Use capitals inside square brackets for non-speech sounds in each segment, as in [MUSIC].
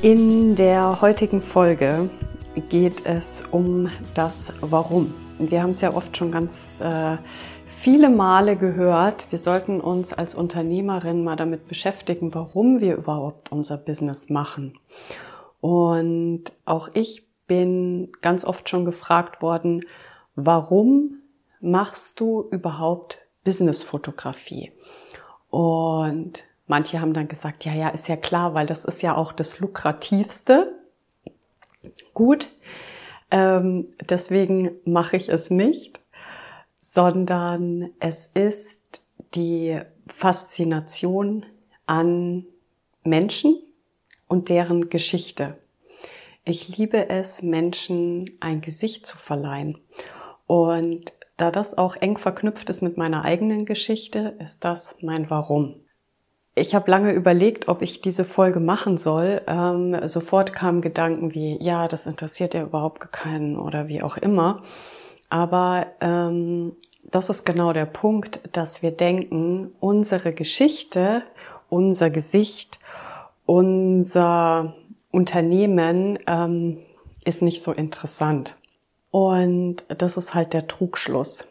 In der heutigen Folge geht es um das Warum. Wir haben es ja oft schon ganz äh, viele Male gehört, wir sollten uns als Unternehmerin mal damit beschäftigen, warum wir überhaupt unser Business machen. Und auch ich bin ganz oft schon gefragt worden, warum machst du überhaupt Businessfotografie? Und Manche haben dann gesagt, ja, ja, ist ja klar, weil das ist ja auch das lukrativste. Gut, ähm, deswegen mache ich es nicht, sondern es ist die Faszination an Menschen und deren Geschichte. Ich liebe es, Menschen ein Gesicht zu verleihen. Und da das auch eng verknüpft ist mit meiner eigenen Geschichte, ist das mein Warum. Ich habe lange überlegt, ob ich diese Folge machen soll. Ähm, sofort kamen Gedanken wie, ja, das interessiert ja überhaupt keinen oder wie auch immer. Aber ähm, das ist genau der Punkt, dass wir denken, unsere Geschichte, unser Gesicht, unser Unternehmen ähm, ist nicht so interessant. Und das ist halt der Trugschluss.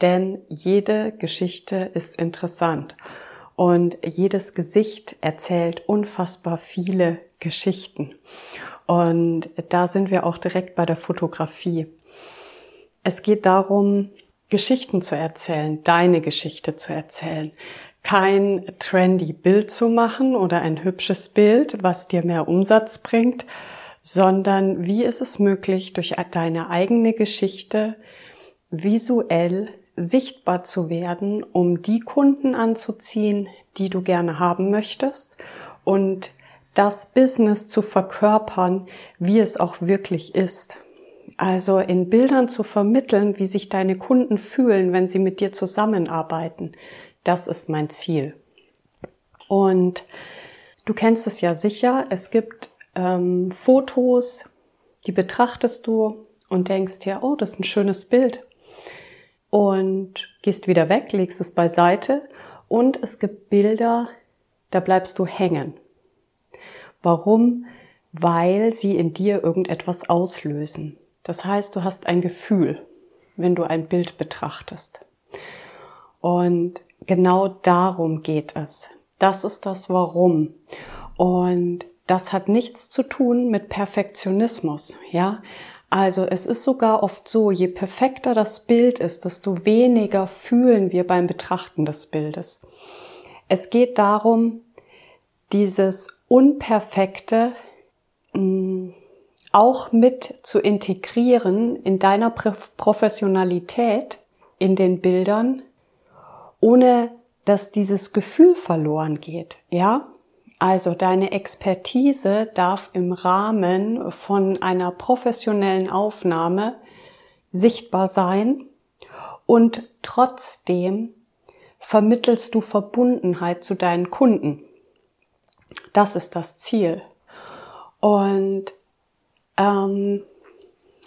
Denn jede Geschichte ist interessant. Und jedes Gesicht erzählt unfassbar viele Geschichten. Und da sind wir auch direkt bei der Fotografie. Es geht darum, Geschichten zu erzählen, deine Geschichte zu erzählen. Kein trendy Bild zu machen oder ein hübsches Bild, was dir mehr Umsatz bringt, sondern wie ist es möglich, durch deine eigene Geschichte visuell sichtbar zu werden, um die Kunden anzuziehen, die du gerne haben möchtest und das Business zu verkörpern, wie es auch wirklich ist. Also in Bildern zu vermitteln, wie sich deine Kunden fühlen, wenn sie mit dir zusammenarbeiten. Das ist mein Ziel. Und du kennst es ja sicher, es gibt ähm, Fotos, die betrachtest du und denkst dir, oh, das ist ein schönes Bild und gehst wieder weg, legst es beiseite und es gibt Bilder, da bleibst du hängen. Warum? Weil sie in dir irgendetwas auslösen. Das heißt, du hast ein Gefühl, wenn du ein Bild betrachtest. Und genau darum geht es. Das ist das Warum. Und das hat nichts zu tun mit Perfektionismus, ja. Also es ist sogar oft so, je perfekter das Bild ist, desto weniger fühlen wir beim Betrachten des Bildes. Es geht darum, dieses Unperfekte mm, auch mit zu integrieren in deiner Professionalität in den Bildern, ohne dass dieses Gefühl verloren geht. Ja, also deine Expertise darf im Rahmen von einer professionellen Aufnahme sichtbar sein und trotzdem vermittelst du Verbundenheit zu deinen Kunden. Das ist das Ziel. Und ähm,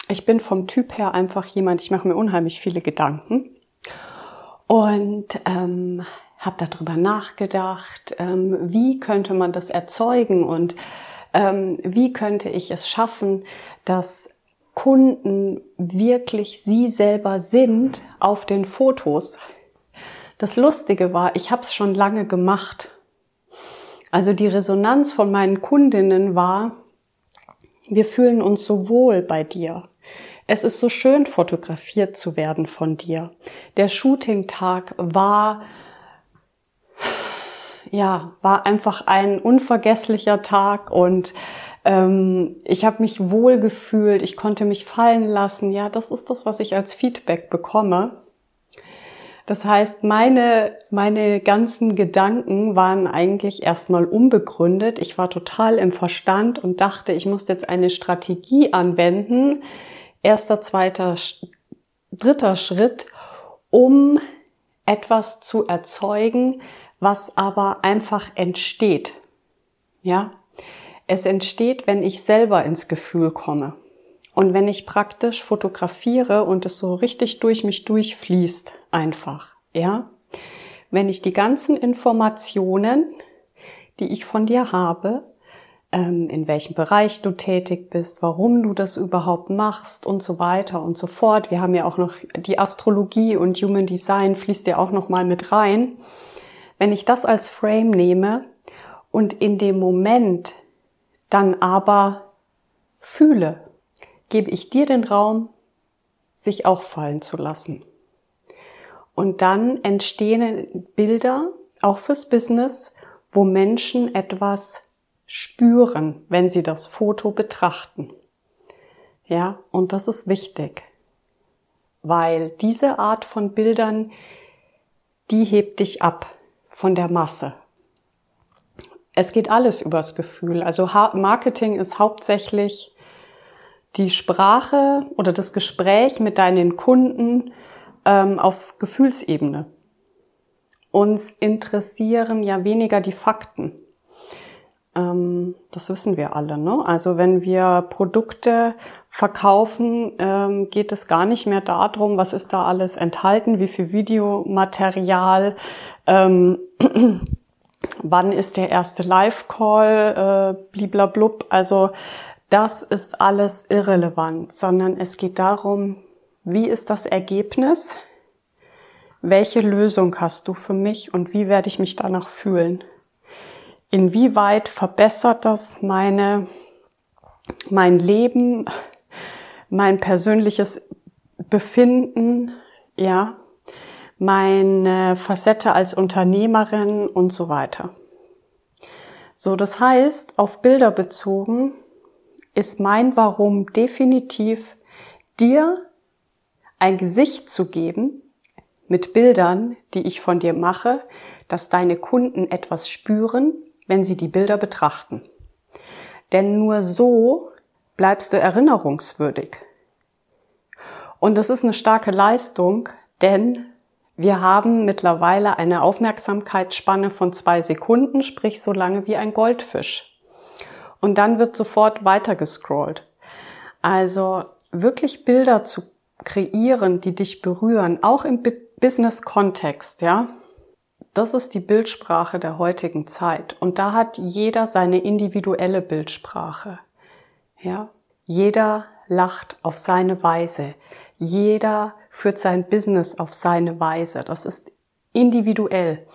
ich bin vom Typ her einfach jemand, ich mache mir unheimlich viele Gedanken. Und ähm, habe darüber nachgedacht, ähm, wie könnte man das erzeugen und ähm, wie könnte ich es schaffen, dass Kunden wirklich sie selber sind auf den Fotos. Das Lustige war, ich habe es schon lange gemacht. Also die Resonanz von meinen Kundinnen war, wir fühlen uns so wohl bei dir. Es ist so schön, fotografiert zu werden von dir. Der Shooting-Tag war ja, war einfach ein unvergesslicher Tag und ähm, ich habe mich wohl gefühlt, ich konnte mich fallen lassen. Ja, das ist das, was ich als Feedback bekomme. Das heißt, meine, meine ganzen Gedanken waren eigentlich erstmal unbegründet. Ich war total im Verstand und dachte, ich muss jetzt eine Strategie anwenden. Erster, zweiter, dritter Schritt, um etwas zu erzeugen, was aber einfach entsteht. Ja? Es entsteht, wenn ich selber ins Gefühl komme. Und wenn ich praktisch fotografiere und es so richtig durch mich durchfließt, einfach, ja. Wenn ich die ganzen Informationen, die ich von dir habe, ähm, in welchem Bereich du tätig bist, warum du das überhaupt machst und so weiter und so fort. Wir haben ja auch noch die Astrologie und Human Design fließt ja auch noch mal mit rein. Wenn ich das als Frame nehme und in dem Moment dann aber fühle, gebe ich dir den Raum, sich auch fallen zu lassen. Und dann entstehen Bilder, auch fürs Business, wo Menschen etwas spüren, wenn sie das Foto betrachten. Ja, und das ist wichtig, weil diese Art von Bildern, die hebt dich ab von der Masse. Es geht alles übers Gefühl. Also Marketing ist hauptsächlich die Sprache oder das Gespräch mit deinen Kunden ähm, auf Gefühlsebene. Uns interessieren ja weniger die Fakten. Ähm, das wissen wir alle. Ne? Also wenn wir Produkte verkaufen, ähm, geht es gar nicht mehr darum, was ist da alles enthalten, wie viel Videomaterial, ähm, [CLEARS THROAT] wann ist der erste Live-Call, äh, bliblablub. Also das ist alles irrelevant, sondern es geht darum, wie ist das Ergebnis? Welche Lösung hast du für mich und wie werde ich mich danach fühlen? Inwieweit verbessert das meine, mein Leben, mein persönliches Befinden, ja, meine Facette als Unternehmerin und so weiter. So, das heißt, auf Bilder bezogen ist mein Warum definitiv, dir ein Gesicht zu geben mit Bildern, die ich von dir mache, dass deine Kunden etwas spüren, wenn sie die Bilder betrachten. Denn nur so bleibst du erinnerungswürdig. Und das ist eine starke Leistung, denn wir haben mittlerweile eine Aufmerksamkeitsspanne von zwei Sekunden, sprich so lange wie ein Goldfisch und dann wird sofort weiter gescrollt. Also wirklich Bilder zu kreieren, die dich berühren, auch im Business-Kontext, ja. Das ist die Bildsprache der heutigen Zeit. Und da hat jeder seine individuelle Bildsprache. Ja. Jeder lacht auf seine Weise. Jeder führt sein Business auf seine Weise. Das ist individuell.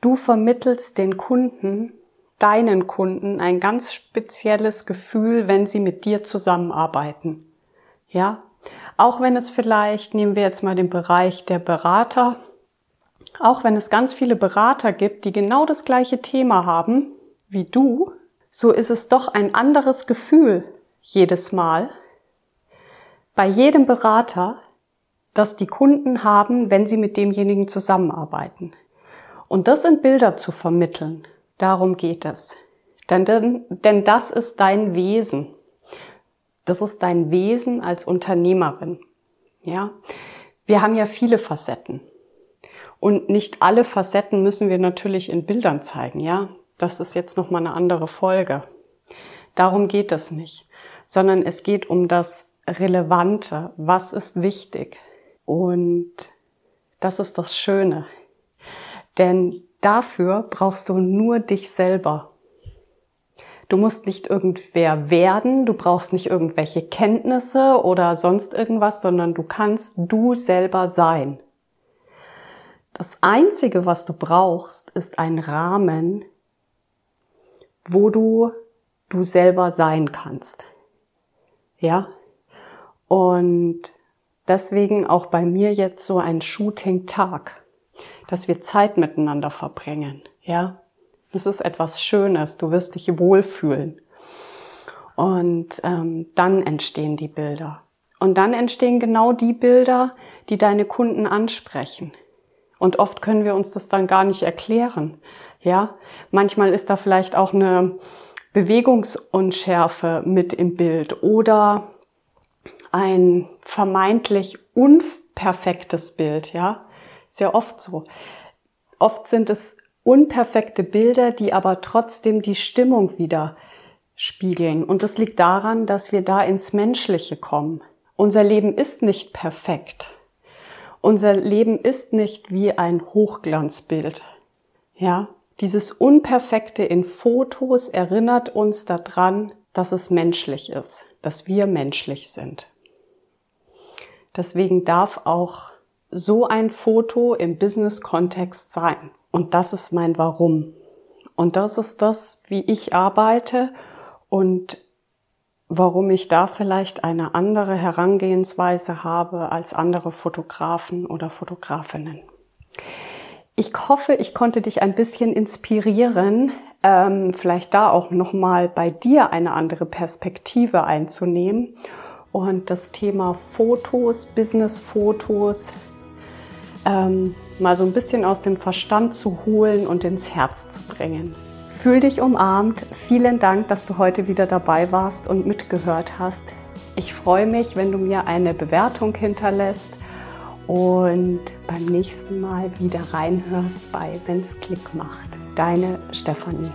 Du vermittelst den Kunden deinen Kunden ein ganz spezielles Gefühl, wenn sie mit dir zusammenarbeiten. Ja? Auch wenn es vielleicht, nehmen wir jetzt mal den Bereich der Berater, auch wenn es ganz viele Berater gibt, die genau das gleiche Thema haben wie du, so ist es doch ein anderes Gefühl jedes Mal bei jedem Berater, das die Kunden haben, wenn sie mit demjenigen zusammenarbeiten. Und das in Bilder zu vermitteln, Darum geht es. Denn, denn, denn das ist dein Wesen. Das ist dein Wesen als Unternehmerin. Ja. Wir haben ja viele Facetten. Und nicht alle Facetten müssen wir natürlich in Bildern zeigen, ja. Das ist jetzt nochmal eine andere Folge. Darum geht es nicht. Sondern es geht um das Relevante. Was ist wichtig? Und das ist das Schöne. Denn Dafür brauchst du nur dich selber. Du musst nicht irgendwer werden, du brauchst nicht irgendwelche Kenntnisse oder sonst irgendwas, sondern du kannst du selber sein. Das Einzige, was du brauchst, ist ein Rahmen, wo du du selber sein kannst. Ja? Und deswegen auch bei mir jetzt so ein Shooting-Tag dass wir Zeit miteinander verbringen. Ja, das ist etwas Schönes. Du wirst dich wohlfühlen. Und ähm, dann entstehen die Bilder. Und dann entstehen genau die Bilder, die deine Kunden ansprechen. Und oft können wir uns das dann gar nicht erklären. Ja, manchmal ist da vielleicht auch eine Bewegungsunschärfe mit im Bild oder ein vermeintlich unperfektes Bild. Ja, ja oft so. Oft sind es unperfekte Bilder, die aber trotzdem die Stimmung wieder spiegeln. Und das liegt daran, dass wir da ins Menschliche kommen. Unser Leben ist nicht perfekt. Unser Leben ist nicht wie ein Hochglanzbild. Ja, dieses Unperfekte in Fotos erinnert uns daran, dass es menschlich ist, dass wir menschlich sind. Deswegen darf auch so ein Foto im Business-Kontext sein. Und das ist mein Warum. Und das ist das, wie ich arbeite und warum ich da vielleicht eine andere Herangehensweise habe als andere Fotografen oder Fotografinnen. Ich hoffe, ich konnte dich ein bisschen inspirieren, ähm, vielleicht da auch nochmal bei dir eine andere Perspektive einzunehmen und das Thema Fotos, Business-Fotos ähm, mal so ein bisschen aus dem Verstand zu holen und ins Herz zu bringen. Fühl dich umarmt. Vielen Dank, dass du heute wieder dabei warst und mitgehört hast. Ich freue mich, wenn du mir eine Bewertung hinterlässt und beim nächsten Mal wieder reinhörst bei Wenn's Klick macht. Deine Stefanie.